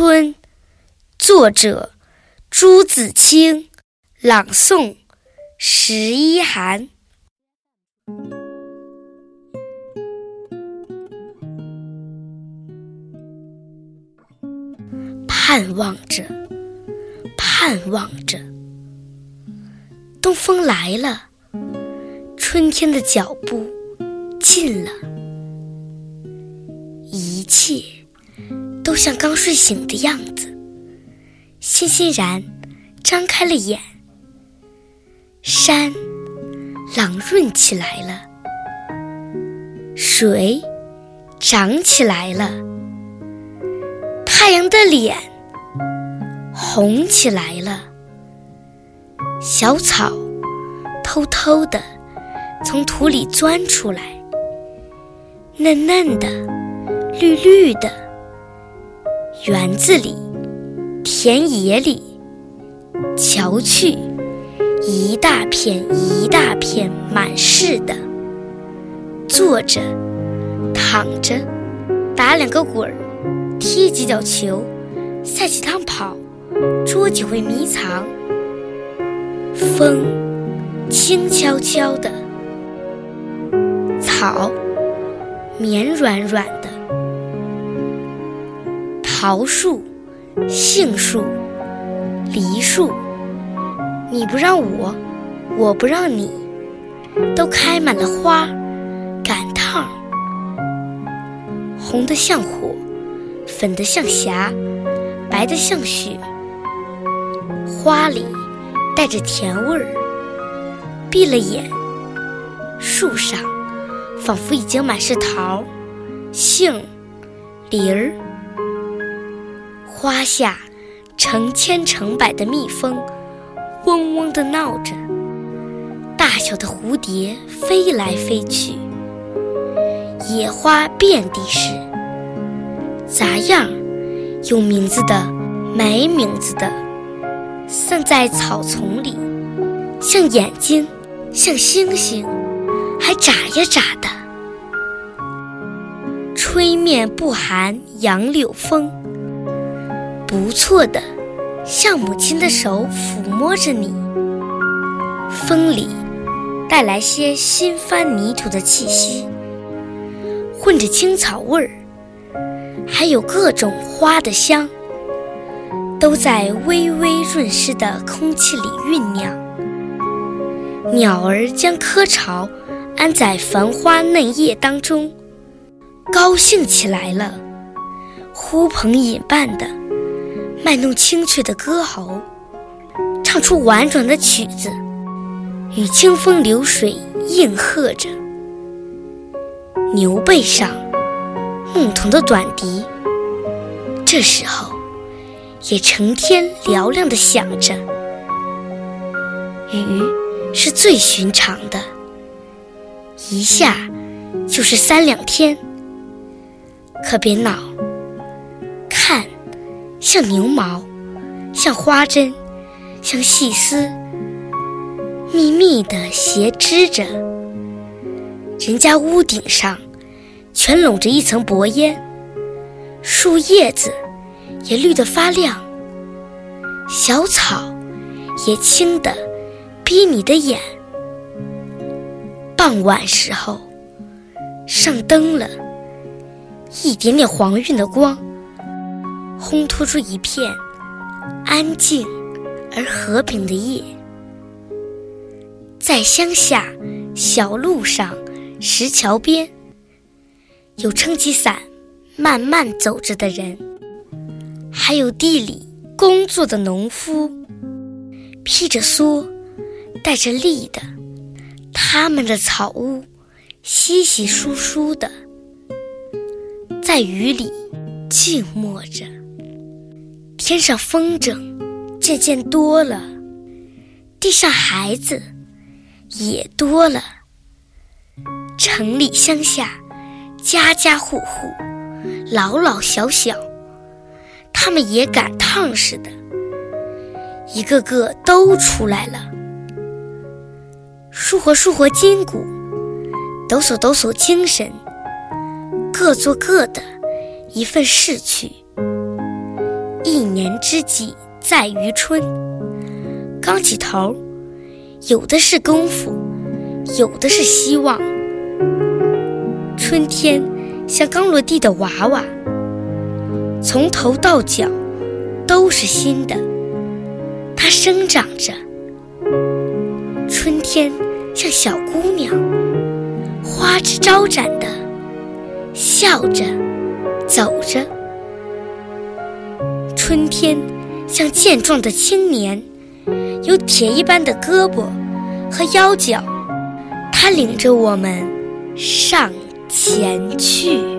春，作者朱自清，朗诵十一寒。盼望着，盼望着，东风来了，春天的脚步近了，像刚睡醒的样子，欣欣然张开了眼。山朗润起来了，水涨起来了，太阳的脸。红起来了，小草偷偷地从土里钻出来，嫩嫩的，绿绿的。园子里，田野里，瞧去，一大片一大片满是的。坐着，躺着，打两个滚儿，踢几脚球，赛几趟跑。捉几回迷藏，风轻悄悄的，草绵软软的，桃树、杏树、梨树，你不让我，我不让你，都开满了花，赶趟，红的像火，粉的像霞，白的像雪。花里带着甜味儿，闭了眼，树上仿佛已经满是桃、杏、梨儿。花下成千成百的蜜蜂嗡嗡地闹着，大小的蝴蝶飞来飞去，野花遍地是，杂样有名字的，没名字的。散在草丛里，像眼睛，像星星，还眨呀眨的。吹面不寒杨柳风，不错的，像母亲的手抚摸着你。风里带来些新翻泥土的气息，混着青草味儿，还有各种花的香。都在微微润湿的空气里酝酿。鸟儿将窠巢安在繁花嫩叶当中，高兴起来了，呼朋引伴的卖弄清脆的歌喉，唱出婉转的曲子，与清风流水应和着。牛背上，牧童的短笛，这时候。也成天嘹亮的响着，雨是最寻常的，一下就是三两天。可别恼，像牛毛，像花针，像细丝，密密的斜织着。人家屋顶上全笼着一层薄烟，树叶子。也绿得发亮，小草也青得逼你的眼。傍晚时候，上灯了，一点点黄晕的光，烘托出一片安静而和平的夜。在乡下小路上、石桥边，有撑起伞慢慢走着的人。还有地里工作的农夫，披着蓑，带着笠的，他们的草屋，稀稀疏疏的，在雨里静默着。天上风筝渐渐多了，地上孩子也多了。城里乡下，家家户户，老老小小。他们也赶趟似的，一个个都出来了，舒活舒活筋骨，抖擞抖擞精神，各做各的一份事去。一年之计在于春。刚起头，有的是功夫，有的是希望。春天像刚落地的娃娃，从头到脚都是新的，它生长着。春天像小姑娘，花枝招展的，笑着走着。春天像健壮的青年，有铁一般的胳膊和腰脚，他领着我们上前去。